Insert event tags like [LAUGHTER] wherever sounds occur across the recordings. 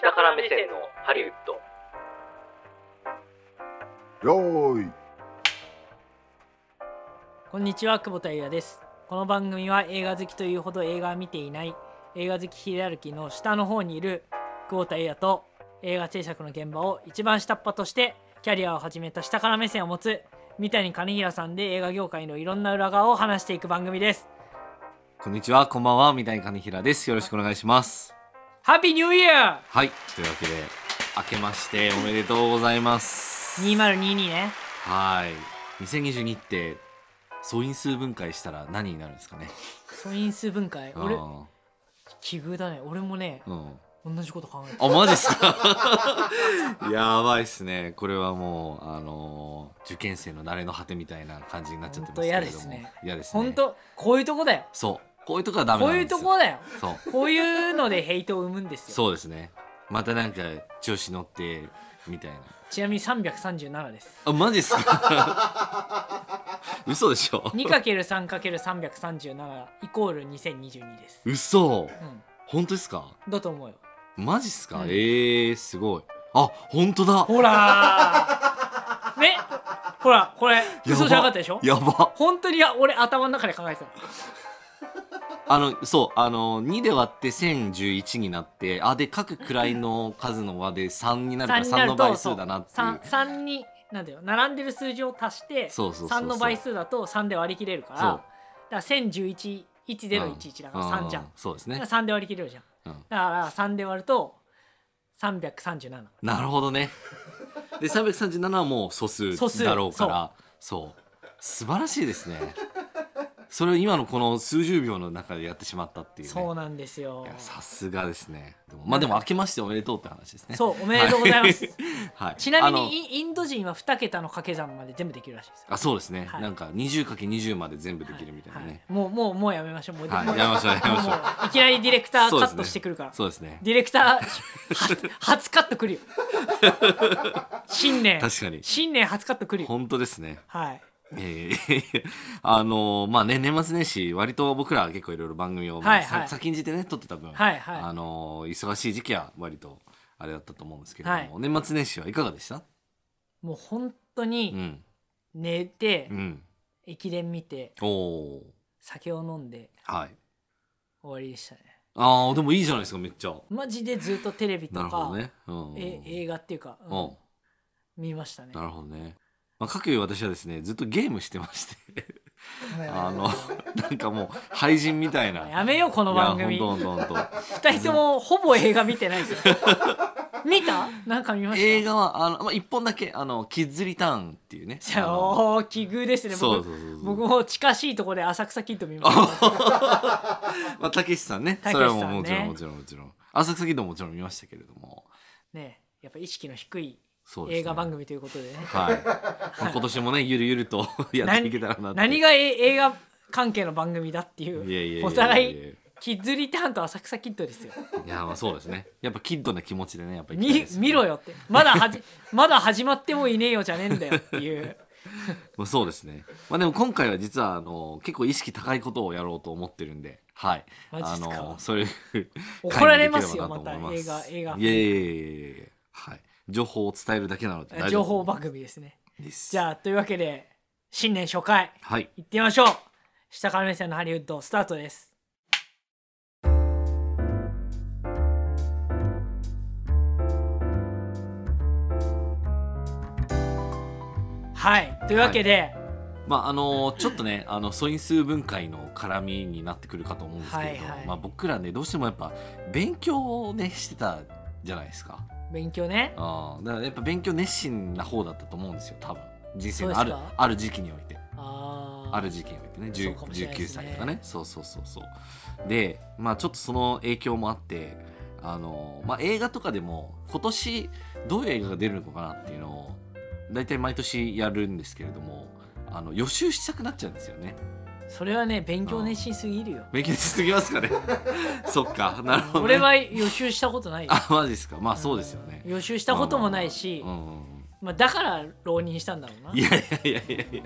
下から目線のハリウッド。よーい。こんにちは久保田裕也です。この番組は映画好きというほど映画は見ていない。映画好きヒエラルキーの下の方にいる久保田裕也と映画制作の現場を一番下っ端としてキャリアを始めた下から目線を持つ三谷兼平さんで映画業界のいろんな裏側を話していく番組です。こんにちは、こんばんは、三谷兼平です。よろしくお願いします。ハッピーニューイヤはい、というわけで、明けましておめでとうございます。ー2022ねはい。2022って、素因数分解したら何になるんですかね？素因数分解？俺あ奇遇だね俺もねーうん。同じこと考えてあ、マジっすか？[LAUGHS] やばいっすね。これはもう、あのー受験生の慣れの果てみたいな感じになっちゃってますけれども。嫌ですね嫌ですね。ほんとこういうとこだよそう。こういうとこはダメこうんいう。とこだよ。そう。こういうのでヘイトを生むんですよ。そうですね。またなんか、調子乗って、みたいな。ちなみに337です。あ、マジっすか？[LAUGHS] 嘘でしょ？2×3×337 イコール2022です、嘘。うん、本当ですか？だと思うよ。マジっすか、うん。えー、すごい。あ本当だ。ほらー。ね？ほらこれ嘘じゃなかったでしょ？やば。本当にや俺頭の中で考えてたのあのそうあの2で割って1011になってあで各位の数の和で3になるから3に3なるとの倍数だなっていう。3, 3になんだよ。並んでる数字を足してそうそうそうそう。3の倍数だと3で割り切れるからだから10111011だから3じゃん、うそうですね。だから3で割り切れるじゃん。うん。だから3で割ると337なるほどね。で337はもう素数素数だろうからそう。素晴らしいですねそれを今のこの数十秒の中でやってしまったっていうね。そうなんですよ。さすがですね。まあでも明けましておめでとうって話ですね。そうおめでとうございます。はい、ちなみにインド人は2桁の掛け算まで全部できるらしいですよ。あそうですね、はい。なんか 20×20 まで全部できるみたいなはい。ね、もうもうもうやめましょう。もう,、はいやめましょうやめましょう。いきなりディレクターカットしてくるから、そうですね。ディレクターは初カットくるよ。[LAUGHS] 新年。確かに。新年初カットくるよ。本当ですね。はいえー [LAUGHS] あのーまあね年末年始割と僕らは結構いろいろ番組を、まあはいはい。さ先んじてね撮ってた分、はいはい。あのー忙しい時期は割とあれだったと思うんですけれども、はい。年末年始はいかがでした？もう本当うにん。寝て、うん。駅伝見ておお酒を飲んではい。終わりでしたね。ああでもいいじゃないですかめっちゃ。マジでずっとテレビとか、ね、うん、え映画っていうか、うん。うん。見ましたね。なるほどね、まあ、かくいう私はですねずっとゲームしてまして。あのなんかもう廃人みたいな。[LAUGHS] やめようこの番組いやほんとほんとほんと。二人ともほぼ映画見てないですよ。[LAUGHS] 見た？なんか見ました？映画はあの、まあ、一本だけあのキッズリターンっていうね。じゃあおー奇遇ですね。僕そうそうそうそう。僕も近しいところで浅草キッド見ました。[LAUGHS] まあたけしさんね。たけしそれはさんねもうもちろんもちろんもちろん。浅草キッドももちろん見ましたけれども。ねやっぱ意識の低いそうですね。映画番組ということでね。はい、まあ、今年もねゆるゆると [LAUGHS] やっていけたらなって。何がえ映画関係の番組だっていいやいやいお互いキッズリターンと浅草キッドですよ。いやまあそうですね。やっぱキッドな気持ちでねやっぱ行きたい見ですね。見ろよって。まだはじ [LAUGHS] まだ始まってもいねえよじゃねえんだよっていう。[LAUGHS] まあ、そうですね。まあでも今回は実はあの結構意識高いことをやろうと思ってるんで、はい。あマジっすか？のそういう怒られますよまた映画映画。いやいやいやいやいや。はい。情報を伝えるだけなので情報番組ですね。です。じゃあというわけで新年初回。はい。行ってみましょう。下から目線のハリウッドスタートです。はい。というわけで、まああのちょっとねあの素因数分解の絡みになってくるかと思うんですけれど、はいはい。まあ僕らねどうしてもやっぱ勉強をねしてたじゃないですか。勉強ね。ああだからやっぱ勉強熱心な方だったと思うんですよ多分。人生のあるある時期において。あー。ある時期においてね。そう10かもしれないで19すね。歳とかね。そうそうそうそう。でまあちょっとその影響もあってあの、まあ、映画とかでも今年どういう映画が出るのかなっていうのを大体毎年やるんですけれどもあの予習したくなっちゃうんですよねそれはね勉強熱心すぎるよ。勉強しすぎますかね。[LAUGHS] そっかなるほど、ね、俺は予習したことない。よあマジですか。まあそうですよね、予習したこともないし、うんうんうん。まあ、だから浪人したんだろうな。いやいやいやいやいや。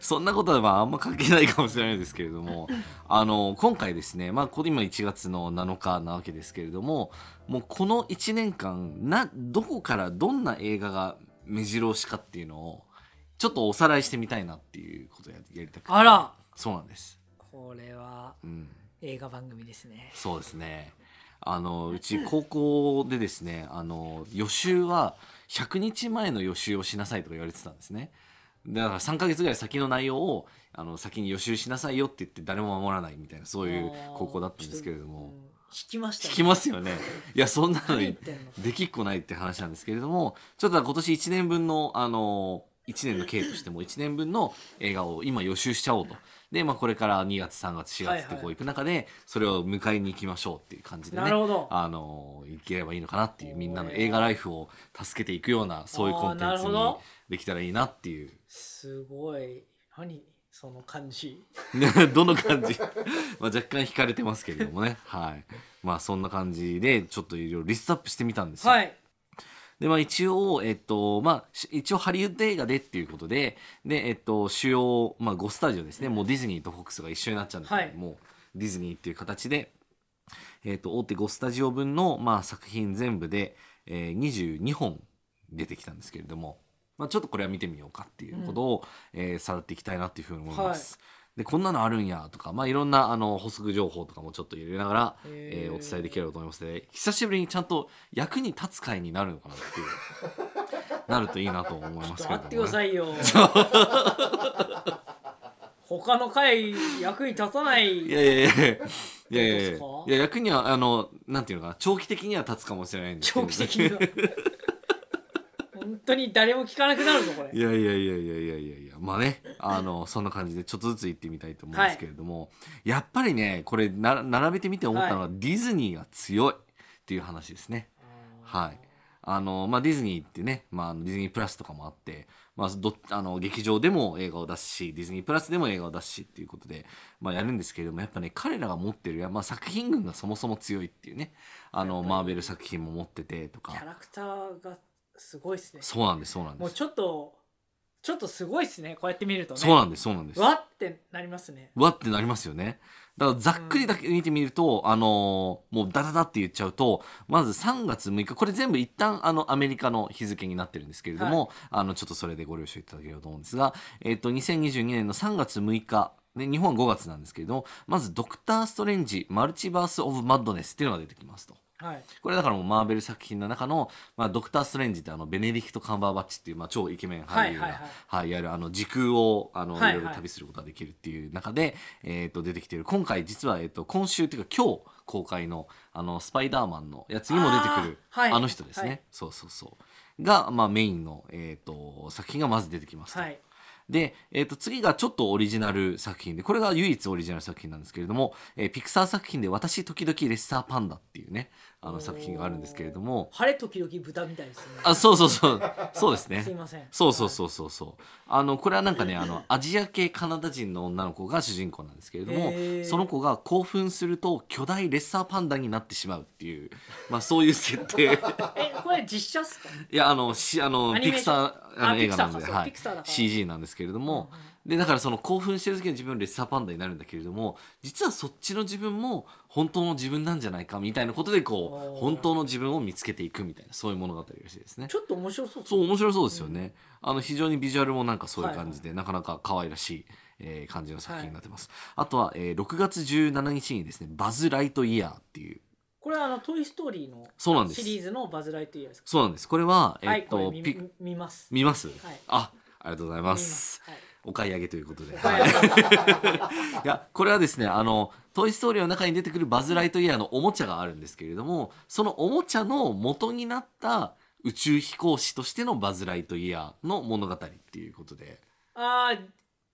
そんなことはまああんま関係ないかもしれないですけれども。あの今回ですねまあこれ今1月の7日なわけですけれどももうこの1年間などこからどんな映画が目白押しかっていうのをちょっとおさらいしてみたいなっていうことをややりたくて。あら。そうなんです。これはうん映画番組ですね。そうですね。あのうち高校でですねあの予習は100日前の予習をしなさいとか言われてたんですね。だから3ヶ月ぐらい先の内容をあの先に予習しなさいよって言って誰も守らないみたいなそういう高校だったんですけれども。うん引きました聞きますよね。いやそんなのできっこないって話なんですけれどもちょっと今年1年分のあの1年の経としても1年分の映画を今予習しちゃおうと。で、まあ、これから2月3月4月ってこう行く中でそれを迎えに行きましょうっていう感じでねなるほど。あのいければいいのかなっていうみんなの映画ライフを助けていくようなそういうコンテンツにできたらいいなっていう。すごい。何？その感じ。[LAUGHS] どの感じ？[LAUGHS] まあ若干惹かれてますけれどもね。はい。まあそんな感じでちょっといろいろリストアップしてみたんですよ、はいでまあ一応えっとまあし一応ハリウッド映画でっていうことででえっと主要まあ5スタジオですね。もうディズニーとフォックスが一緒になっちゃうんですけど、はい。もうディズニーっていう形でえっと大手5スタジオ分のまあ作品全部で、えー、22本出てきたんですけれども、まあ、ちょっとこれは見てみようかっていうことを、えーさらっていきたいなっていうふうに思います。でこんなのあるんやとか、まあ、いろんなあの補足情報とかもちょっと入れながら、えへー。ーお伝えできればと思います。ので久しぶりにちゃんと役に立つ回になるのかなっていう [LAUGHS] なるといいなと思いますけれども、待ってくだね、さいよ。[LAUGHS] 他の回役に立たない。いやいやいやいや。いやいや役にはあのなんていうのかな。長期的には立つかもしれないんですけど長期的には。本 [LAUGHS] 当に誰も聞かなくなるぞこれ。いやいやいやいやいやいやいや。まあねあの [LAUGHS] そんな感じでちょっとずつ行ってみたいと思うんですけれども、やっぱりねこれな並べてみて思ったのは、ディズニーが強いっていう話ですね。はい。あのまあ、ディズニーってね、まあ、ディズニープラスとかもあって、まあ、どあの劇場でも映画を出すしディズニープラスでも映画を出すしっていうことで、まあ、やるんですけれどもやっぱね彼らが持ってる、まあ、作品群がそもそも強いっていうね。あのマーベル作品も持っててとか。キャラクターがすごいっすね。そうなんですそうなんです。もうちょっとちょっとすごいっすね。こうやって見るとね。そうなんですそうなんです。わってなりますね。わってなりますよね。だからざっくりだけ見てみると、あのーもうダダダって言っちゃうとまず3月6日これ全部一旦あのアメリカの日付になってるんですけれども、あのちょっとそれでご了承いただければと思うんですが、えっと2022年の3月6日で日本は5月なんですけれどもまず「ドクター・ストレンジマルチバース・オブ・マッドネス」っていうのが出てきますと。はい。これだからもうマーベル作品の中の、まあ、ドクター・ストレンジってあのベネディクト・カンバーバッチっていう、まあ、超イケメン俳優が、はいはいはい。はいやるあの時空をあの、はいはい。いろいろ旅することができるっていう中で、えー、と出てきている。今回実は、えー、と今週っていうか今日公開のあのスパイダーマンのやつにも出てくるあーはい。あの人ですね、はい。そうそうそう。が、まあ、メインの、えー、と作品がまず出てきますと。はいで、えー、と次がちょっとオリジナル作品でこれが唯一オリジナル作品なんですけれども、えーピクサー作品で「私時々レッサーパンダ」っていうねあの作品があるんですけれども。晴れ時々豚みたいですね。あそうそうそう。そうですね。すいません。そうそうそうそうそう。あのこれはなんかねあのアジア系カナダ人の女の子が主人公なんですけれどもその子が興奮すると巨大レッサーパンダになってしまうっていうまあそういう設定。[LAUGHS] えこれ実写っすか？いやあのしあのピクサーああの映画なんで、はい。CG なんですけれども、でだからその興奮してる時に自分レッサーパンダになるんだけれども実はそっちの自分も本当の自分なんじゃないかみたいなことでこう本当の自分を見つけていくみたいなそういう物語らしいですね。ちょっと面白そう。そう面白そうですよね、あの非常にビジュアルもなんかそういう感じで、なかなか可愛らしい、えー感じの作品になってます、あとは、えー6月17日にですね「バズ・ライトイヤー」っていう。これはあの「トイ・ストーリー」のシリーズのバズ・ライトイヤーですか？そうなんです。これはえーっと、はい見ます。見ます、はい。あありがとうございます。はいお買い上げということで、はい。い。[LAUGHS] やこれはですねあの「トイ・ストーリー」の中に出てくるバズ・ライトイヤーのおもちゃがあるんですけれどもそのおもちゃの元になった宇宙飛行士としてのバズ・ライトイヤーの物語っていうことで。あー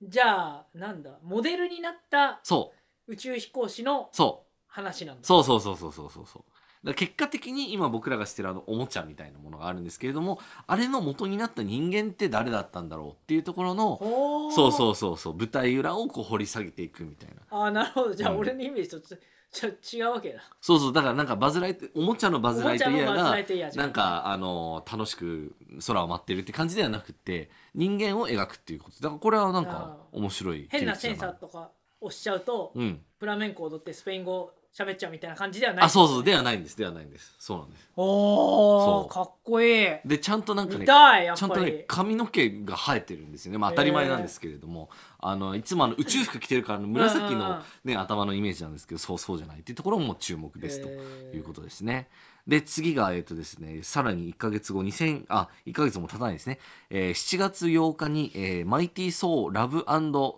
じゃあなんだ？モデルになったそう。宇宙飛行士のそう。話なんだ。そうそうそうそうそうそう。そうから結果的に今僕らがしてるあのおもちゃみたいなものがあるんですけれどもあれの元になった人間って誰だったんだろうっていうところのほそうそうそうそう舞台裏をこう掘り下げていくみたいな。ああなるほど。じゃあうん俺のイメージとちょちょ違うわけだ。そうそうだからなんかバズ・ライトおもちゃのバズ・ライトイヤーがなんかあの楽しく空を待ってるって感じではなくて人間を描くっていうこと。だからこれはなんか面白い変なセンサーとか押しちゃうと、うん。フラメンコ踊ってスペイン語喋っちゃうみたいな感じではない。あそうそうではないんです。ではないんです。そうなんです。おーかっこいい。でちゃんとなんか見ねちゃんとね髪の毛が生えてるんですよね、まあ、当たり前なんですけれども、あのいつもあの宇宙服着てるから紫の、ね、頭のイメージなんですけどそうそうじゃないっていうところも注目ですということですね。で次がえっ、とですねさらに1か月後2000あ1か月も経たないですね、えー7月8日に、えーマイティー・ソー・ラブ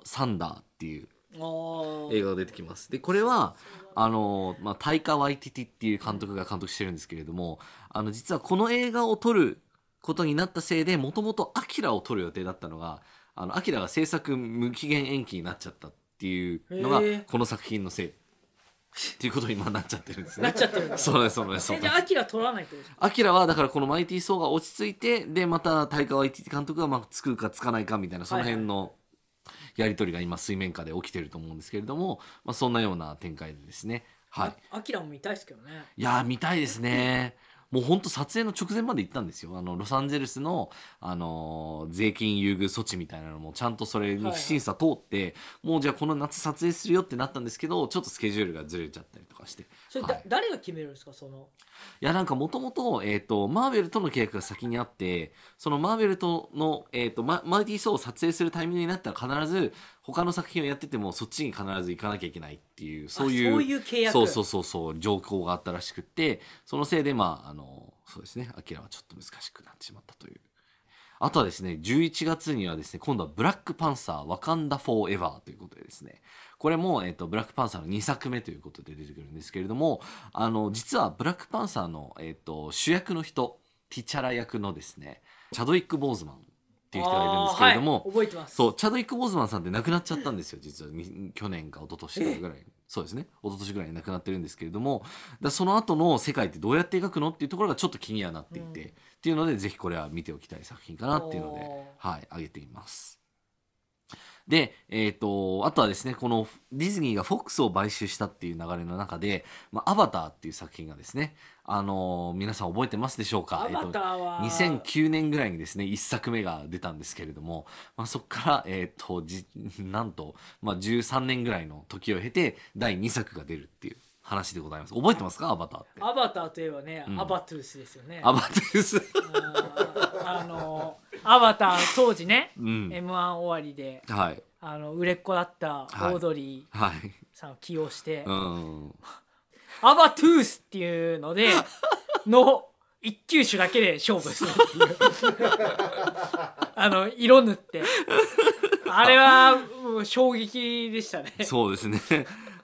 サンダー」っていうおー映画が出てきます。でこれはあの、まあ、タイカ・ワイティティっていう監督が監督してるんですけれどもあの実はこの映画を撮ることになったせいでもともと「アキラ」を撮る予定だったのが「あのアキラ」が制作無期限延期になっちゃったっていうのがこの作品のせい。っていうことに今なっちゃってるんですね。なっちゃってるんだ。そうですそうですそうえじゃあアキラ取らないとですか？アキラはだからこのマイティー・ソーが落ち着いてでまたタイカ・ワイティティ監督がまあつくかつかないかみたいなその辺のやり取りが今水面下で起きてると思うんですけれども、まあ、そんなような展開でですねはいあアキラも見たいですけどねいやー見たいですね。もう本当撮影の直前まで行ったんですよ。あのロサンゼルスの、あのー税金優遇措置みたいなのもちゃんとそれに審査通って、もうじゃあこの夏撮影するよってなったんですけどちょっとスケジュールがずれちゃったりとかしてそれだ、はい。誰が決めるんですかその？いやなんかもともと,、えー、とマーベルとの契約が先にあってそのマーベルとの、えー、とママイティー・ソーを撮影するタイミングになったら必ず他の作品をやっててもそっちに必ず行かなきゃいけないっていうそういうあそういう契約。そうそうそうそう条項があったらしくってそのせいでまああのそうですねアキラはちょっと難しくなってしまったというあとはですね11月にはですね今度はブラックパンサーワカンダ・フォーエバーということでですねこれも、えっとブラックパンサーの2作目ということで出てくるんですけれどもあの実はブラックパンサーの、えっと主役の人ティチャラ役のですねチャドウィック・ボーズマンっていう人がいるんですけれども、はい、覚えてます。そうチャドウィック・ボーズマンさんって亡くなっちゃったんですよ実は。に去年か一昨年かぐらい。そうですね。一昨年ぐらいに亡くなってるんですけれどもだその後の世界ってどうやって描くのっていうところがちょっと気にはなっていて、うんっていうのでぜひこれは見ておきたい作品かなっていうのでおはい挙げています。で、えー、とあとはですねこのディズニーが FOX を買収したっていう流れの中で「まあ、アバター」っていう作品がですね、あのー皆さん覚えてますでしょうか？アバターは、2009年ぐらいにですね1作目が出たんですけれども、まあ、そこから、えー、とじ [LAUGHS] なんと、まあ、13年ぐらいの時を経て第2作が出るっていう話でございます。覚えてますか？アバターって。アバターといえばね、うん。アバトゥースですよね。アバターです、あのアバター当時ね、うん。m 1終わりではい。あの売れっ子だったオードリーはいさんを起用して、うん。アバトゥースっていうので [LAUGHS] の一球種だけで勝負するっていう。[LAUGHS] あの色塗って。あれはもう衝撃でしたね。そうですね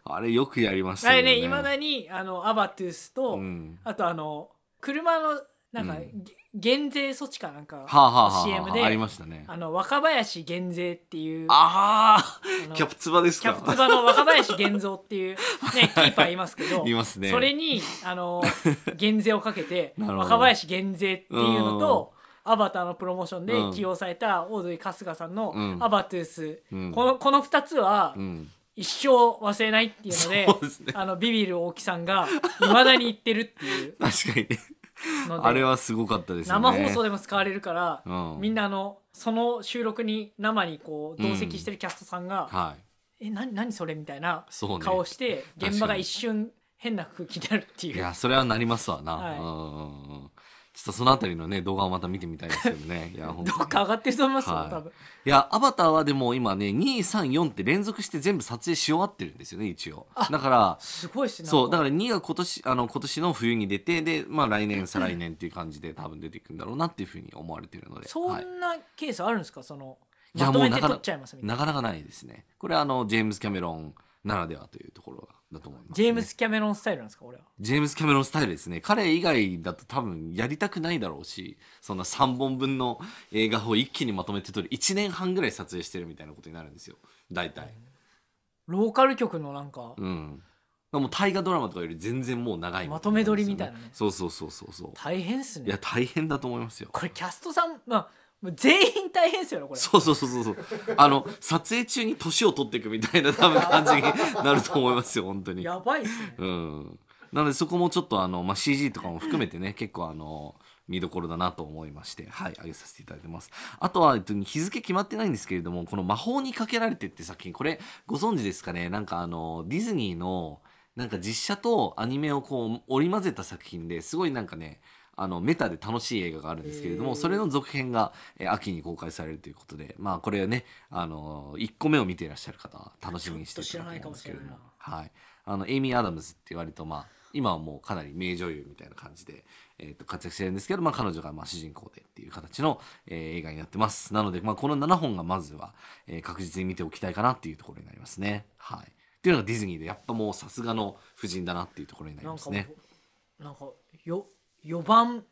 あれよくやりましたあれよねねいまだにあのアバトゥースと、うん。あとあの車のなんか、うん。げ減税措置かなんかはあ、はあはあはあ、CM でありましたね。あの若林減税っていうああキャプツバですか？キャプツバの若林源三っていう、ね、[LAUGHS] キーパーいますけどいますね。それにあの減税をかけて [LAUGHS] なるほど。若林減税っていうのと、アバターのプロモーションでうん。起用されたオードリー春日さんのうん。アバトゥース、うん。このこの2つはうん一生忘れないっていうので,、そうですね。あのビビる大木さんがいまだに言ってるっていう。[LAUGHS] 確かにね。のであれはすごかったですよね。生放送でも使われるから、うん。みんなあのその収録に生にこう同席してるキャストさんがはい。え何何それみたいなそうね。顔して現場が一瞬変な空気になるっていう。いやそれはなりますわな、はい。うんうんうんちょっとそのあたりのね動画をまた見てみたいですけどね。[LAUGHS] いや本当に。どっか上がってると思いますよ、はい。多分。いやアバターはでも今ね234って連続して全部撮影し終わってるんですよね一応。あだからすごいっすねそうだかから2が今年あの今年の冬に出てで、まあ、来年再来年っていう感じで多分出ていくんだろうなっていうふうに思われてるので、そはい。んなケースあるんですか？そのまとめて撮っちゃいますみたいな。なかなかないですね。これはあのジェームズ・キャメロンならではというところだと思います、ね、ジェームス・キャメロンスタイルなんですか俺は？ジェームズ・キャメロンスタイルですね。彼以外だと多分やりたくないだろうしそんな3本分の映画を一気にまとめて撮る。1年半ぐらい撮影してるみたいなことになるんですよ。大体。ローカル局のなんかうん。もう大河ドラマとかより全然もう長いまとめ撮りみたいなね。そうそうそうそうそう。大変っすね。いや大変だと思いますよ。これキャストさんまあもう全員大変ですよねこれ。そうそうそうそうそう。あの撮影中に年を取っていくみたいな多分感じになると思いますよ本当に。やばいっすね。うん。なのでそこもちょっとあの、まあ、CG とかも含めてね結構あの見どころだなと思いましてはい上げさせていただいてます。あとは、えっと、日付決まってないんですけれどもこの「魔法にかけられて」って作品これご存知ですかね？なんかあのディズニーのなんか実写とアニメをこう織り交ぜた作品ですごいなんかねあのメタで楽しい映画があるんですけれどもそれの続編が、えー秋に公開されるということでまあこれねあの1個目を見ていらっしゃる方は楽しみにしていただと思うんですけれども。はい、あのエイミー・アダムズって割とまあ今はもうかなり名女優みたいな感じで、えー、と活躍してるんですけど、まあ、彼女がまあ主人公でっていう形の、えー映画になってます。なので、まあ、この7本がまずは、えー確実に見ておきたいかなっていうところになりますね。はい。っていうのがディズニーでやっぱもうさすがの夫人だなっていうところになりますね。うなんかよ4番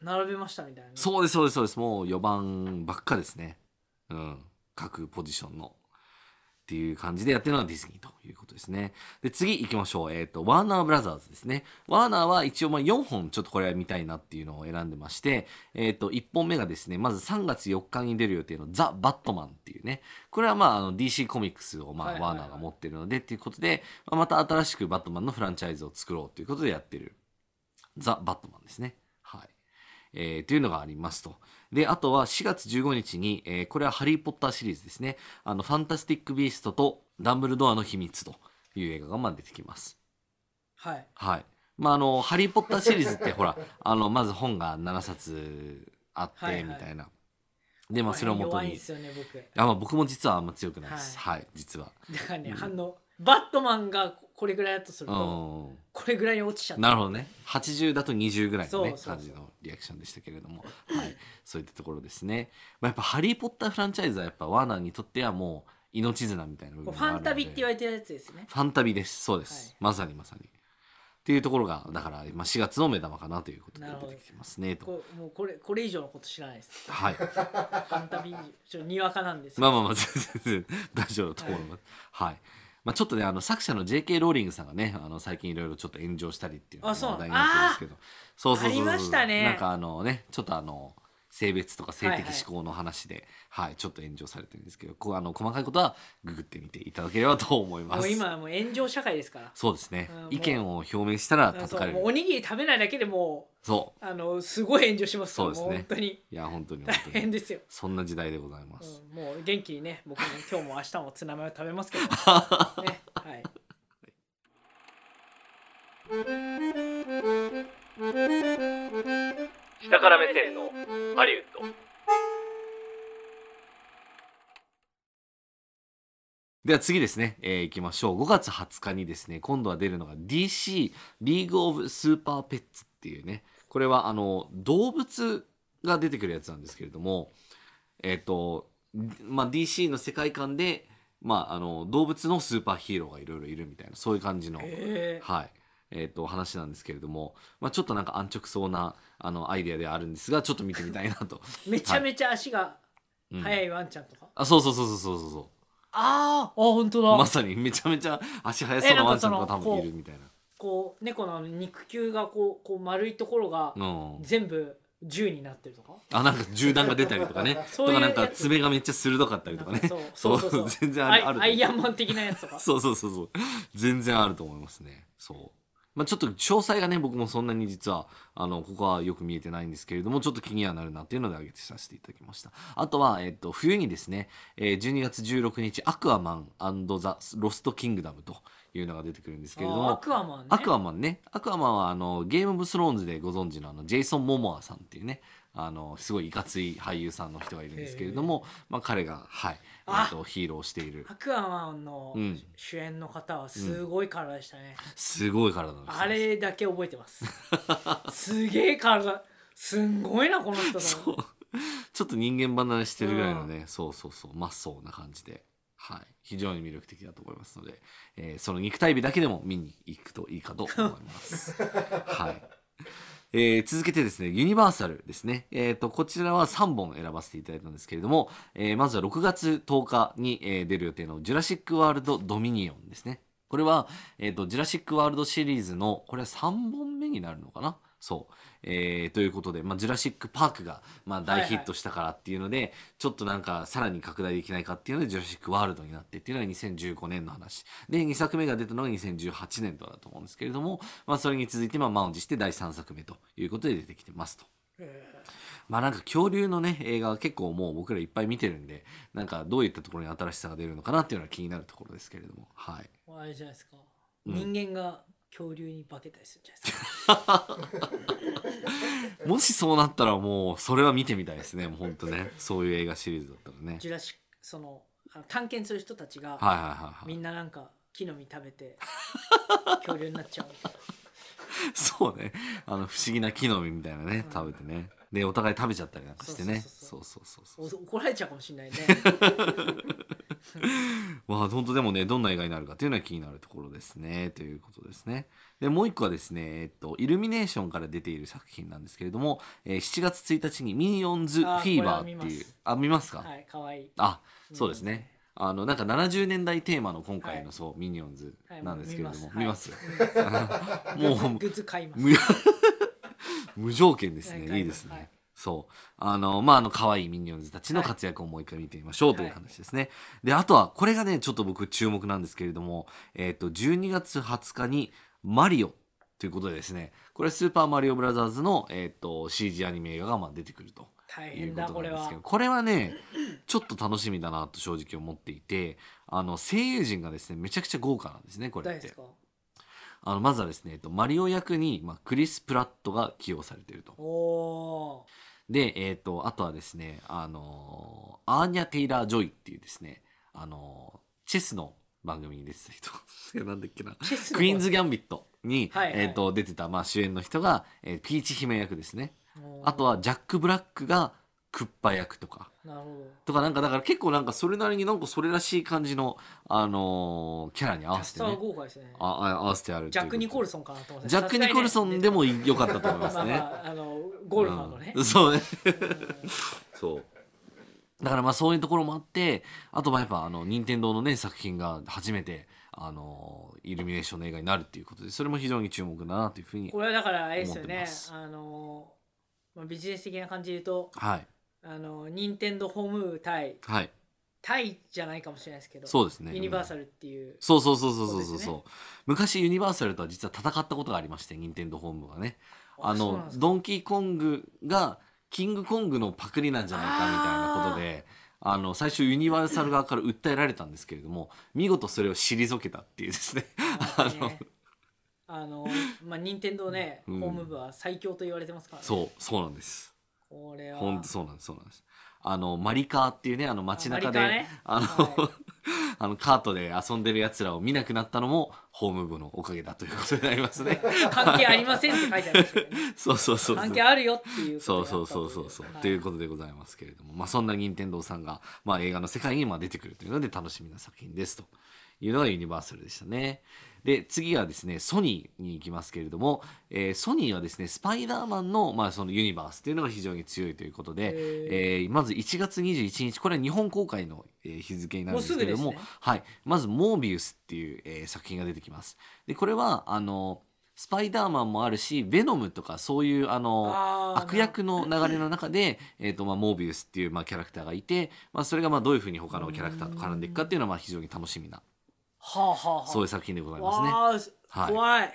並べましたみたいな。ねそうですそうですそうです。もう4番ばっかですね。うん。各ポジションの。っていう感じでやってるのがディズニーということですね。で、次行きましょう。えっ、と、ワーナーブラザーズですね。ワーナーは一応まあ4本ちょっとこれは見たいなっていうのを選んでまして、えっ、と、1本目がですね、まず3月4日に出る予定のザ・バットマンっていうね、これはまああの DC コミックスをまあワーナーが持ってるのでっていうことで、まあまた新しくバットマンのフランチャイズを作ろうということでやってるザ・バットマンですね。はい。えーというのがありますと。で、あとは4月15日に、えーこれはハリー・ポッターシリーズですね。あの、ファンタスティック・ビーストとダンブルドアの秘密という映画がまあ出てきます。はいはい。まあ、あの、ハリー・ポッターシリーズってほら、[LAUGHS] あの、まず本が7冊あって、はいはいみたいな。で、まあ、それを元に弱いんで。すよね僕あまあ、僕も実はあんま強くないです。ははい、実は。だからね、あのバットマンがこれぐらいだとするうと、ん。これぐらいに落ちちゃった。なるほどね。80だと20ぐらいのね感じのリアクションでしたけれども、はい、そういったところですね、まあ、やっぱ「ハリー・ポッター」フランチャイズはやっぱワーナーにとってはもう命綱みたいな部分があるので。ァンタビって言われてるやつですね。ファンタビです。そうです、はい。まさにまさに。っていうところがだから、まあ、4月の目玉かなということで出てきてますねと。もうこれこれ以上のこと知らないです。はい。ファンタビちょっとにわかなんですまあまあまあ全然全然大丈夫だと思います。はい、まあ、ちょっとねあの作者の J.K. ローリングさんがねあの最近いろいろちょっと炎上したりっていう話題になってるんですけど。そうそうそうそう。ありましたね。なんかあのねちょっとあの性別とか性的はいはい。指向の話で、はいちょっと炎上されてるんですけどこうあの細かいことはググってみていただければと思います。もう今はもう炎上社会ですから。そうですね。うん意見を表明したら叩かれるおにぎり食べないだけでもそう。あのすごい炎上しますそうですね。本当に。いや本当に大変ですよ、そんな時代でございます、うん、もう元気にね僕も [LAUGHS] 今日も明日もツナマヨ食べますけど。[LAUGHS] ねはい下から目線のハリウッド。では次ですね、えー、いきましょう。5月20日にですね今度は出るのが DC リーグ・オブ・スーパー・ペッツっていうね。これはあの動物が出てくるやつなんですけれどもえっ、と、まあ、DC の世界観で、まあ、あの動物のスーパーヒーローがいろいろいるみたいなそういう感じの、へー。はいえー、と話なんですけれども、まあ、ちょっとなんか安直そうなあのアイデアではあるんですがちょっと見てみたいなと、[LAUGHS] めちゃめちゃ足がうん速いワンちゃんとか、あそうそうそうそうそうそうそう。あーあ本当だ、まさにめちゃめちゃ足速そうなワンちゃんとか多分いるみたいな。こう猫の肉球がこうこう丸いところがうん、全部銃になってるとか？あなんか銃弾が出たりとかね。[LAUGHS] そういうとかなんか爪がめっちゃ鋭かったりとかね。[LAUGHS] そうそうそう全然あるアイアンマン的なやつとか。そうそうそうそう。全然あると思いますね。そうまあちょっと詳細がね僕もそんなに実はあのここはよく見えてないんですけれどもちょっと気にはなるなっていうので挙げてさせていただきましたあとは、えっと、冬にですね、えー12月16日「アクアマンザ・ロスト・キングダム」というのが出てくるんですけれどもアクアマンねアクアマンね。アクアマンはあのゲームオブスローンズでご存知のあのジェイソン・モモアさんっていうね、あのすごいいかつい俳優さんの人がいるんですけれども、まあ彼がはい、えあっとヒーローをしている。アクアマンのうん。主演の方はすごい体でしたね、すごい体です。よあれだけ覚えてます。すげえ体。すんごいなこの人そう。ちょっと人間離れしてるぐらいのね、そうそうそうまっそうな感じで。はい、非常に魅力的だと思いますので、えーその肉体美だけでも見に行くといいかと思います。[LAUGHS] はいえー続けてですね、ユニバーサルですね。えっ、と、こちらは3本選ばせていただいたんですけれども、えーまずは6月10日に、えー出る予定のジュラシック・ワールド・ドミニオンですね。これは、えーと「ジュラシック・ワールド」シリーズのこれは3本目になるのかな？そう、えーということで、まあ、ジュラシック・パークが、まあ、大ヒットしたからっていうので、ちょっとなんかさらに拡大できないかっていうのでジュラシック・ワールドになってっていうのが2015年の話。で2作目が出たのが2018年度だと思うんですけれども、まあ、それに続いてまあ満を持して第3作目ということで出てきてますと。まあなんか恐竜のね映画は結構もう僕らいっぱい見てるんでなんかどういったところに新しさが出るのかなっていうのは気になるところですけれども。はい。あれじゃないですか、うん。人間が恐竜に化けたりするんじゃないですか。[LAUGHS] もしそうなったらもうそれは見てみたいですね。もうほんとね。そういう映画シリーズだったらね。ジュラシックそのあの探検する人たちが、はいはいはいはい。みんななんか木の実食べて [LAUGHS] 恐竜になっちゃうみたいそうね。あの不思議な木の実みたいなね食べてねでお互い食べちゃったりなんかしてね。そそうそうそう。そう怒られちゃうかもしれないね。[LAUGHS] まあ本当でもねどんな映画になるかっていうのは気になるところですね。ということですねでもう一個はですね、えっと、イルミネーションから出ている作品なんですけれども、えー7月1日にミニオンズフィーバーっていう。あ見ますか、はいかわいい。あそうですね。あのなんか70年代テーマの今回の、はい。そうミニオンズはいなんですけれども、見見ます。[LAUGHS] もうグッズ買います [LAUGHS] 無無条件ですね。はいいい。ですね、はいそう。あのまああの可愛いミニオンズたちのはい活躍をもう一回見てみましょうという話ですね、であとはこれがねちょっと僕注目なんですけれどもえっ、と12月20日にマリオということでですねこれスーパーマリオブラザーズの、えー、と CG アニメ映画がまあ出てくるということだこれはなんですけどこれは。ねちょっと楽しみだなと正直思っていてあの声優陣がですねめちゃくちゃ豪華なんですねこれってあのまずはですね、えっと、マリオ役に、まあ、クリス・プラットが起用されていると。で、えっとあとはですねあのアーニャ・テイラー・ジョイっていうですねあのチェスの番組に出てた人。[LAUGHS] なんだっけな。クイーンズ・ギャンビットに、はいはい。えっと出てた、まあ、主演の人が、えーピーチ姫役ですね。あとはジャック・ブラックがクッパ役とか。なるほど。とかなんかだから結構なんかそれなりになんかそれらしい感じの、あのーキャラに合わせてね。豪華ですね。ああ合わせてあるジャック・ニコルソソンかなと思ってジャック・ニコルソンでも良かったと思いますね。[LAUGHS] まあまああのゴルファーのね、うん。そう。ね [LAUGHS] そう。だからまあそういうところもあってあとまあやっぱあの任天堂のね作品が初めてあのイルミネーションの映画になるっていうことでそれも非常に注目だなというふうにこれはだからあれですよ思ってね。ますあの、まあ、ビジネス的な感じで言うとはいあの任天堂ホーム対はい。対じゃないかもしれないですけど。そうですね。ユニバーサルっていう、そうそうそうそうそうそうそう。ですね。昔ユニバーサルとは実は戦ったことがありまして任天堂ホームはね。あのドンキーコングがキングコングのパクリなんじゃないかみたいなことであの最初ユニバーサル側から訴えられたんですけれども見事それを退けたっていうですね。あのね。あのまあ任天堂ね、うん。ホーム部は最強と言われてますからね。そうそうなんですこれは。本当そうなんですそうなんです。あのマリカーっていうねあの街中であね。あの、は [LAUGHS] あのカートで遊んでるやつらを見なくなったのもホーム部のおかげだということになりますね。関係ありませんって書いてありましたけどね。[LAUGHS] そうそうそうそう。関係あるよっていうそうそうそうそうそう、はい。ということでございますけれども、まあ、そんな任天堂さんが、まあ、映画の世界にまあ出てくるというので楽しみな作品ですというのがユニバーサルでしたね。で次はですねソニーに行きますけれども、えーソニーはですねスパイダーマンの,、まあそのユニバースというのが非常に強いということで、えーまず1月21日これは日本公開の、えー日付になるんですけれどももね。はい、まず「モービウス」っていう、えー作品が出てきます。でこれはあのスパイダーマンもあるしベノムとかそういうあの悪役の流れの中で、えーとまあ、モービウスっていう、まあ、キャラクターがいて、まあ、それがまあどういうふうに他のキャラクターと絡んでいくかっていうのはまあ非常に楽しみなはあはあはあ。そういう作品でございますね。はい。怖い。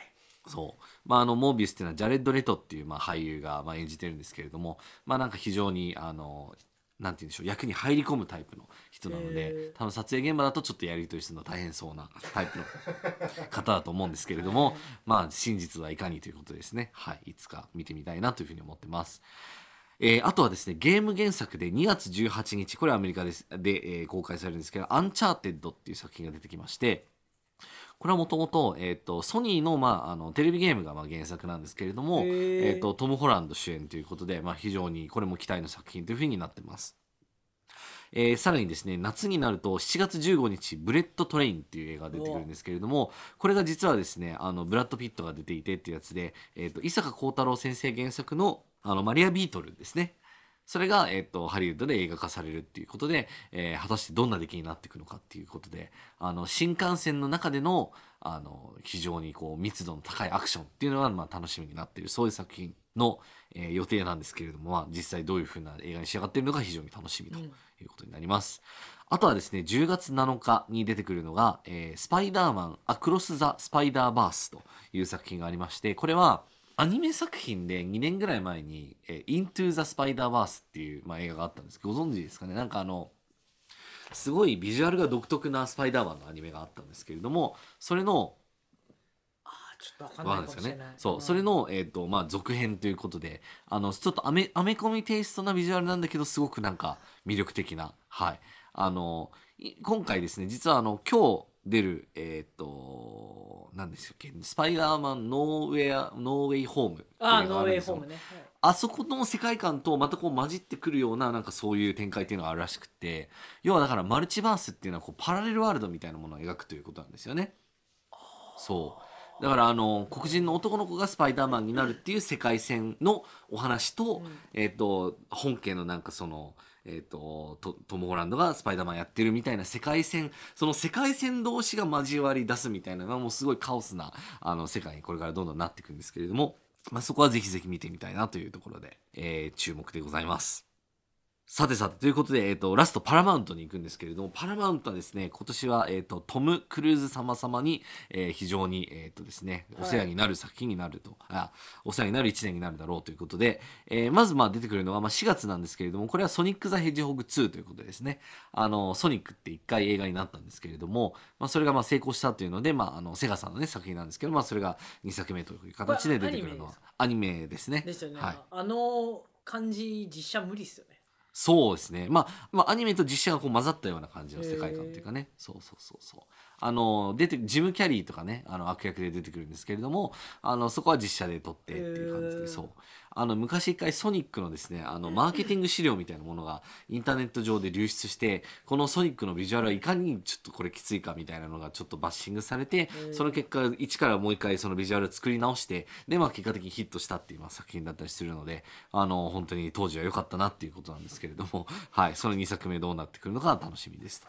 そう。まあ、あのモービウスっていうのはジャレッド・レトっていうまあ俳優がまあ演じてるんですけれども、まあ、なんか非常にあのなんて言うんでしょう役に入り込むタイプの人なのでえー多分撮影現場だとちょっとやり取りするの大変そうなタイプの [LAUGHS] 方だと思うんですけれども、まあ真実はいかにということですね、はい、いつか見てみたいなというふうに思ってます。えーあとはですねゲーム原作で2月18日これはアメリカですで、えー公開されるんですけど「アンチャーテッド」っていう作品が出てきましてこれはもともとソニーの,、まあ、あのテレビゲームがまあ原作なんですけれども、えー、とトム・ホランド主演ということで、まあ、非常にこれも期待の作品というふうになってます。えーさらにですね夏になると7月15日「ブレッド・トレイン」っていう映画が出てくるんですけれどもこれが実はですねあのブラッド・ピットが出ていてっていうやつで、えー、と伊坂幸太郎先生原作のあのマリア・ビートルですねそれが、えっとハリウッドで映画化されるっていうことで、えー果たしてどんな出来になっていくのかっていうことであの新幹線の中でのあの非常にこう密度の高いアクションっていうのは、まあ、楽しみになっているそういう作品の、えー予定なんですけれども、まあ、実際どういう風な映画に仕上がっているのか非常に楽しみということになります。あとはですね、10月7日に出てくるのが、えースパイダーマン、アクロス・ザ・スパイダーバースという作品がありまして、これはアニメ作品で2年ぐらい前に、えー、Into the Spider-Verse っていう、まあ、映画があったんですご存知ですかね？なんかあの、すごいビジュアルが独特なスパイダーマンのアニメがあったんですけれども、それのあーちょっとわかんわないかもしれないかん。そう、それの、えっ、と、まあ、続編ということで、あの、ちょっとアメ、アメコミテイストなビジュアルなんだけど、すごくなんか魅力的な、はい。あの、い今回ですね、実はあの、今日出る、えっ、と、何でしたっけ、スパイダーマンノーウェア、ノーウェイホームあノーウェイホームね、はい。あそこの世界観とまたこう混じってくるようななんかそういう展開っていうのがあるらしくって。要はだからマルチバースっていうのはこうパラレルワールドみたいなものを描くということなんですよね。そう。だからあの黒人の男の子がスパイダーマンになるっていう世界線のお話と,、えっと本家のなんかその、えっとトム・ホランドがスパイダーマンやってるみたいな世界線その世界線同士が交わり出すみたいなのがもうすごいカオスなあの世界にこれからどんどんなっていくんですけれども、まあ、そこはぜひぜひ見てみたいなというところで、えー注目でございます。さてさてということで、えー、とラストパラマウントに行くんですけれどもパラマウントはですね今年は、えー、とトム・クルーズ様様に、えー非常に、えーとですね、お世話になる作品になると、あお世話になる1年になるだろうということで、えーまずまあ出てくるのが、まあ、4月なんですけれどもこれは「ソニック・ザ・ヘッジホグ2」ということでですね。あのソニックって1回映画になったんですけれども、まあ、それがまあ成功したというので、まあ、あのセガさんの、ね、作品なんですけど、まあ、それが2作目という形で出てくるのはアニメですね。ですよね、はい。あの感じ実写無理っすよねそうですね、まあ、まあアニメと実写がこう混ざったような感じの世界観っていうかね。そうそうそうそう。あの出てジム・キャリーとかねあの悪役で出てくるんですけれどもあのそこは実写で撮ってっていう感じでそうあの昔一回ソニックのですねあのマーケティング資料みたいなものがインターネット上で流出してこのソニックのビジュアルはいかにちょっとこれきついかみたいなのがちょっとバッシングされてーその結果一からもう一回そのビジュアルを作り直してでまあ結果的にヒットしたっていうまあ作品だったりするのであの本当に当時は良かったなっていうことなんですけれども [LAUGHS] はいその2作目どうなってくるのか楽しみですと。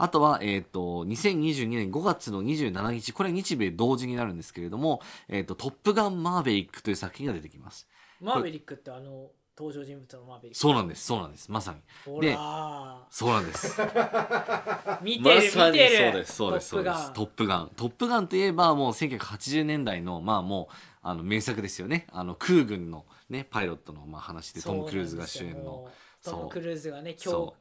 あとは、えっ、と、2022年5月の27日、これ日米同時になるんですけれども、えっ、と、トップガンマーベリックという作品が出てきます。マーベリックってあの登場人物のマーベリックそうなんです、そうなんです、まさに。ほでらそうなんです。ー [LAUGHS] 見てる、まさに見てるそうです、そうです、そうです。トップガントップガン。トップガンといえば、もう1980年代の、まあもう、あの、名作ですよね。あの、空軍のね、パイロットの、まあ、話で、トム・クルーズが主演の。トム・クルーズがねそ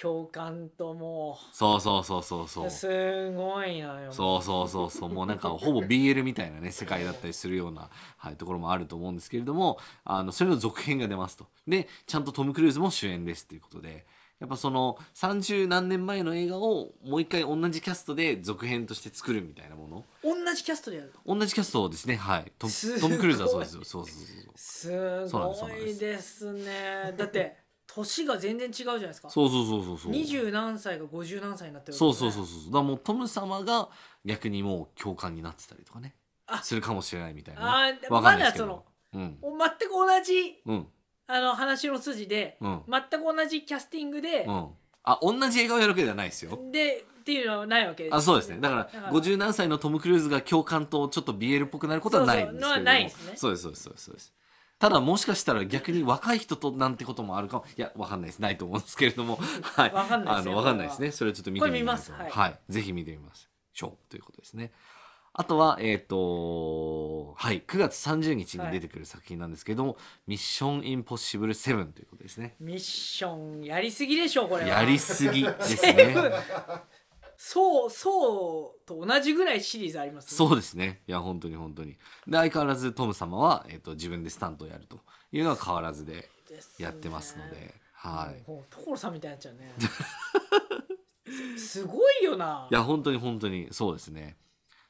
共共感ともそうそうそうそうそう。う。すごいなよ。そうそうそうそう。もうなんかほぼ BL みたいなね世界だったりするような、はい、ところもあると思うんですけれどもあのそれの続編が出ますと。でちゃんとトム・クルーズも主演ですということで。やっぱその30何年前の映画をもう一回同じキャストで続編として作るみたいなもの。同じキャストでやるの？同じキャストですね。はい。トムクルーズはそうですよ。そうそうそうそう。すごいですね。だって年が全然違うじゃないですか。そうそうそうそうそう。二十何歳が五十何歳になってるそうそうそうそうだからもうトム様が逆にもう共感になってたりとかね。あ。するかもしれないみたいあな、ね、ーでもわかんないですけど。まだうん。全く同じうん。あの話の筋で、うん。全く同じキャスティングで、うん、あ同じ映画をやるわけではないですよ。でっていうのはないわけです。あそうですね。だからから。50何歳のトム・クルーズが共感とちょっと BL っぽくなることはないんですけれども。そうそう。のはないですね。そうですそうですそうですそうですただもしかしたら逆に若い人となんてこともあるかも。いやわかんないです。ないと思うんですけれども。[LAUGHS] はい。わかんないですよ。あのわかんないですね。それをちょっと見てみます。はい。はい、ぜひ見てみますしょう。ということですね。あとは、えっ、と、はい、9月30日に出てくる作品なんですけども、ミッションインポッシブル7ということですね。ミッションやりすぎでしょこれは。やりすぎですセね。[LAUGHS] そうそうと同じぐらいシリーズありますそうですね。いや、本当に本当に。で、相変わらずトム様は、えっ、と、自分でスタントをやるというのは変わらずでやってますので、はい。もう所さんみたいになっちゃうねす [LAUGHS] すごいよないや、本当に本当にそうですね。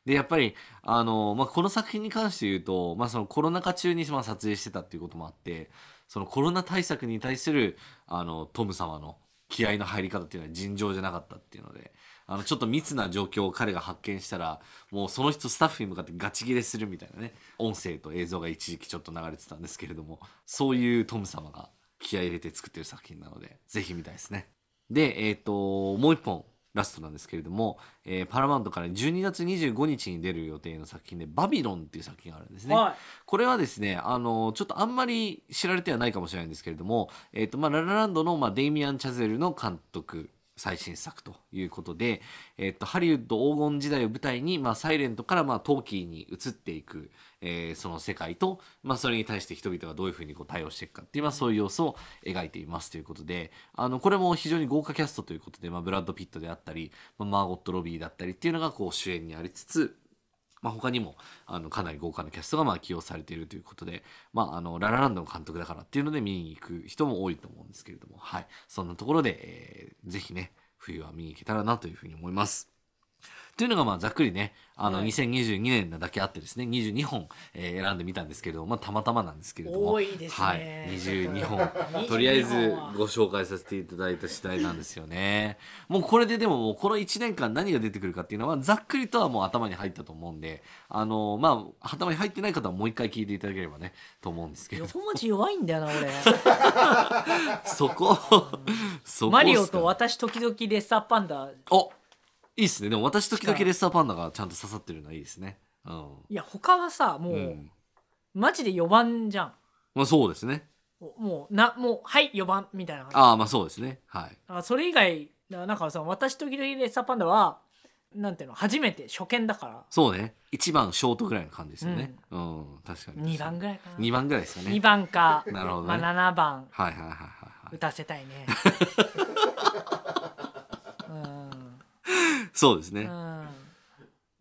で、やっぱり、あの、まあ、この作品に関して言うと、まあ、そのコロナ禍中にまあ撮影してたっていうこともあって、そのコロナ対策に対する、あの、トム様の気合の入り方っていうのは尋常じゃなかったっていうので、あの、ちょっと密な状況を彼が発見したら、もうその人スタッフに向かってガチ切れするみたいなね、音声と映像が一時期ちょっと流れてたんですけれども、そういうトム様が気合い入れて作ってる作品なのでぜひ見たいですね。でえっ、ともう一本ラストなんですけれども、えーパラマウントから12月25日に出る予定の作品で「バビロン」っていう作品があるんですね、はい。これはですねあのちょっとあんまり知られてはないかもしれないんですけれども、えーとまあ、ララランドの、まあ、デイミアン・チャゼルの監督最新作ということで、えー、とハリウッド黄金時代を舞台に、まあ、サイレントから、まあ、トーキーに移っていく、えーその世界と、まあ、それに対して人々がどういうふうにこう対応していくかっていう、まあ、そういう要素を描いていますということであのこれも非常に豪華キャストということで、まあ、ブラッド・ピットであったり、まあ、マーゴット・ロビーだったりっていうのがこう主演にありつつまあ、他にもあのかなり豪華なキャストがまあ起用されているということで、まあ、あのララランドの監督だからっていうので見に行く人も多いと思うんですけれども、はい、そんなところで、えぜひね冬は見に行けたらなというふうに思います。というのがまあざっくりねあのはい。2022年なだけあってですね22本、えー選んでみたんですけれども、まあ、たまたまなんですけれども多いですね。はい、22本。[LAUGHS] とりあえず22本は。ご紹介させていただいた次第なんですよね。もうこれででももうこの1年間何が出てくるかっていうのはざっくりとはもう頭に入ったと思うんであのまあ頭に入ってない方はもう一回聞いていただければねと思うんですけど横文字弱いんだよな俺。[LAUGHS] そこそこマリオと私時々レッサーパンダ。おいいっすねでも私時々レッサーパンダがちゃんと刺さってるのはいいですね。うんいや他はさもう、うんマジで4番じゃんまあそうですね。もうなもうはい4番みたいな感じああまあそうですね。はい。あそれ以外なんかさ私時々レッサーパンダはなんていうの初めて初見だからそうね。1番ショートぐらいの感じですよね。うん、確かに。2番ぐらいかな2番ぐらいですかね。2番か、なるほどねまあ、7番はいはいはいはいはい。打たせたいねうん [LAUGHS] そうですね。うん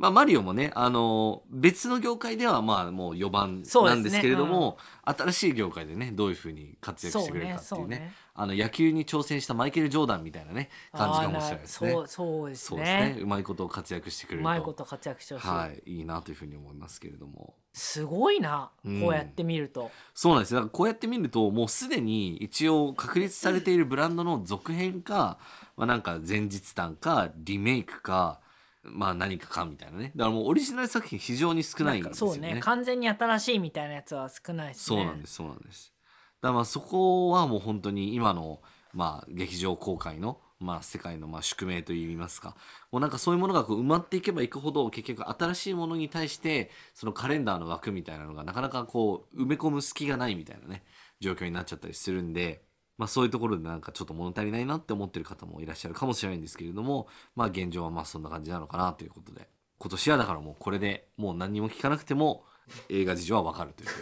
まあマリオもね、あのー別の業界ではまあもう4番なんですけれども、新しい業界でねどういうふうに活躍してくれるかっていうね。ねあの野球に挑戦したマイケル・ジョーダンみたいなね感じかもしれないですね。そうそうですそうねね。うまいこと活躍してくれると。うまいこと活躍してほしい、はい、いいなというふうに思いますけれども。すごいなこうん。うやって見ると、そうなんですよ。だからこうやって見るともうすでに一応確立されているブランドの続編か、まあ、なんか前日談かリメイクかまあ何かかみたいなね。だからもうオリジナル作品非常に少ないんですよそうねね。完全に新しいみたいなやつは少ないですね。そうなんですそうなんです。だからまあそこはもう本当に今のまあ劇場公開のまあ世界のまあ宿命といいますか。もうなんかそういうものがこう埋まっていけばいくほど結局新しいものに対してそのカレンダーの枠みたいなのがなかなかこう埋め込む隙がないみたいなね状況になっちゃったりするんでまあそういうところでなんかちょっと物足りないなって思ってる方もいらっしゃるかもしれないんですけれどもまあ現状はまあそんな感じなのかなということで。今年はだからもうこれでもう何にも聞かなくても映画事情はわかるというこ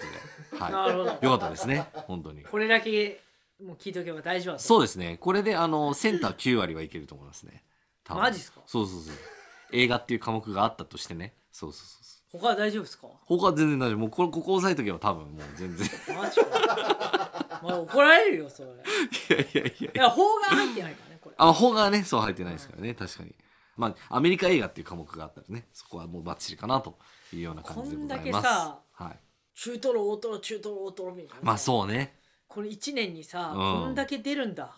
とで、[LAUGHS] はい、なるほど。よかったですね。本当に。これだけもう聞いとけば大丈夫だと。そうですね。これであのセンター9割はいけると思いますね。多分マジっすか？そうそうそう。映画っていう科目があったとしてね。そうそうそうそう他は大丈夫ですか？他は全然大丈夫。もうこれここ押さえとけば多分もう全然。マジか。まあ怒られるよそれ。いいやいやいや。いやや法が入ってないからねこれ。あ邦画はねそう入ってないですからね。確かに。まあアメリカ映画っていう科目があったらねそこはもうバッチリかなというような感じでございます。こんだけさはい。中トロ大トロ中トロ大トロみたいな。まあそうね。これ1年にさ、うん。こんだけ出るんだ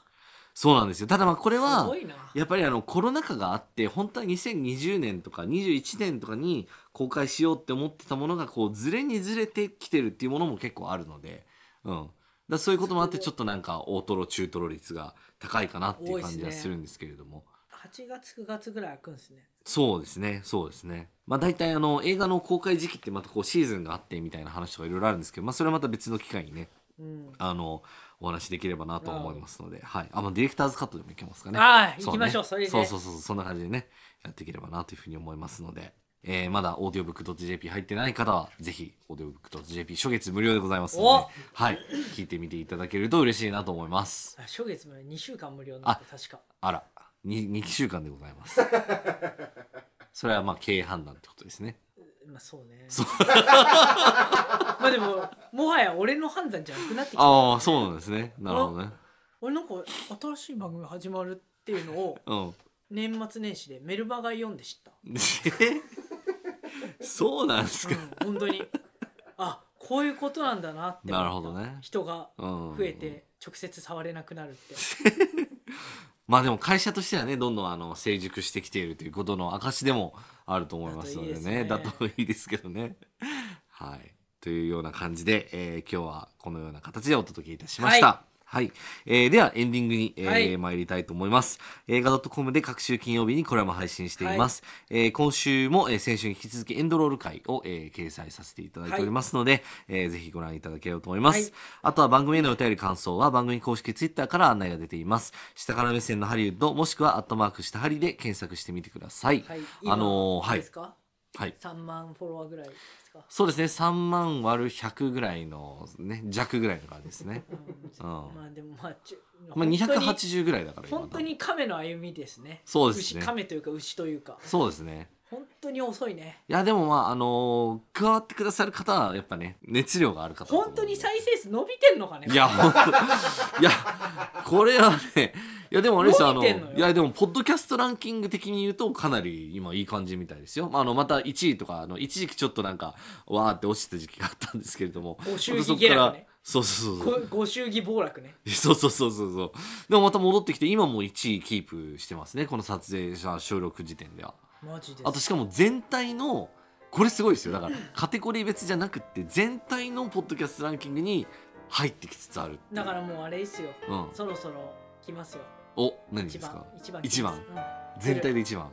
そうなんですよ。ただまあこれすはごいな。やっぱりあのコロナ禍があって本当は2020年とか21年とかに公開しようって思ってたものがこうずれにずれてきてるっていうものも結構あるので、うん、だからそういうこともあってちょっとなんか大トロ中トロ率が高いかなっていう感じはするんですけれども、8月9月ぐらい開くんですね。そうですね。そうですね。まあ大体あの映画の公開時期ってまたこうシーズンがあってみたいな話とかいろいろあるんですけど、まあ、それはまた別の機会にね。うん。あのお話しできればなと思いますので、はい、あまあディレクターズカットでもいけますかね。はいそうね行きましょうそれで。そうそうそうそんな感じでねやっていければなというふうに思いますので、えーまだオーディオブック .jp 入ってない方はぜひオーディオブック .jp 初月無料でございますのおで、はい、聞いてみていただけると嬉しいなと思います。あ初月まで2週間無料なんで確か。あら。2, 2週間でございます。[LAUGHS] それはまあ経営判断ってことですね。まあそうね。そう。[LAUGHS] まあでももはや俺の判断じゃなくなってきた。ああそうなんですね。なるほどね。俺なんか新しい番組始まるっていうのをうん。年末年始でメルマガ読んで知った、え？[LAUGHS] そうなんですか？うん、本当に。あこういうことなんだなってなるほどね。人がうん。増えて直接触れなくなるって [LAUGHS] まあでも会社としてはねどんどんあの成熟してきているということの証でもあると思いますのでねだといいですけどね。はいというような感じで、えー今日はこのような形でお届けいたしました。はい、えーではエンディングに、えーはい。参りたいと思います。映画 .com で各週金曜日にこれも配信しています、えー今週も、えー先週に引き続きエンドロール回を、えー掲載させていただいておりますので、えーぜひご覧いただければと思います、はい。あとは番組へのお便り感想は番組公式ツイッターから案内が出ています。下から目線のハリウッドもしくはアットマークしたハリで検索してみてください、はい。あのーはい。はい。3万フォロワーぐらいですか？そうですね。3万割る100ぐらいのね弱ぐらいの感じですね。う [LAUGHS] んうん。まあでもまあちゅまあ、本当に280ぐらいだから今本当に亀の歩みですね。そうですね。牛亀というか牛というか。そうですね。本当に遅いね。いやでもまああのー加わってくださる方はやっぱね熱量がある方だと思う本当に再生数伸びてんのかねいや本当いやこれはねいやでもあれですよあの伸びてんのよ。いやでもポッドキャストランキング的に言うとかなり今いい感じみたいですよ、まあ、あのまた1位とかあの一時期ちょっとなんかわーって落ちた時期があったんですけれどもご祝儀下落ねそうそうそうそう。ごご祝儀暴落ね。[LAUGHS] そうそうそうそうそう。でもまた戻ってきて今も1位キープしてますね。この撮影者収録時点では。マジであとしかも全体のこれすごいですよ。だからカテゴリー別じゃなくって全体のポッドキャストランキングに入ってきつつあるだからもうあれですよ。うん、そろそろ来ますよ。お何で一番すか？一番。一番。来ます全体で一番。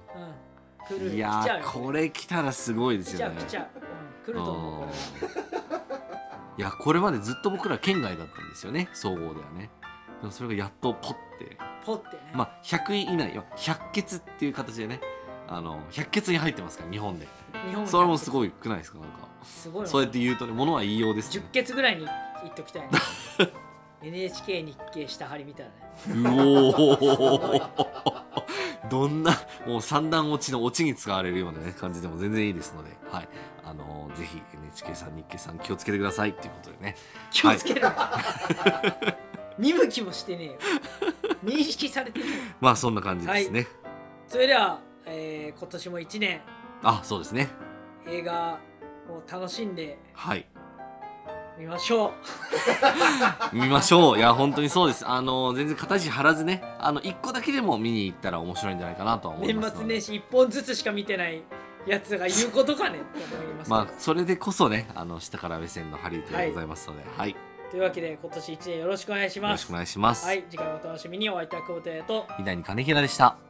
うん、いやこれ来たらすごいで来すよね。ちゃう来ちゃう、うん、来ると思うこれいやこれまでずっと僕ら県外だったんですよね。総合ではね。でもそれがやっとポッて。ポってね、まあ100位以内よ100決っていう形でね。あの100決に入ってますから日本で。日本それもすいごいくないですかなんか。すごいわ。そうやって言うとねものは言いようですね。10決ぐらいに言っときたいね。[LAUGHS] NHK 日経下張りみたいなね。うおー [LAUGHS] どんなもう三段落ちの落ちに使われるような、ね、感じでも全然いいですので、はい。あのーぜひ NHK さん日経さん気をつけてくださいっていうことでね。気をつける、[LAUGHS] 見向きもしてねえよ。認識されてまあそんな感じですね、それでは、えー今年も1年。あそうですね。映画を楽しんで。はいみましょう。[LAUGHS] 見ましょう。いや本当にそうです。あのー全然形張らずね。あの一個だけでも見に行ったら面白いんじゃないかなとは思い年ますので。末年始1本ずつしか見てないやつが言うことかねって思いますまあそれでこそねあの下から目線のハリウッドでございますので、はい、よというわけで今年1年よろしくお願いします。ろしくお願いします、はい。次回もお楽しみに。お会いいたくおとやと稲荷金平でした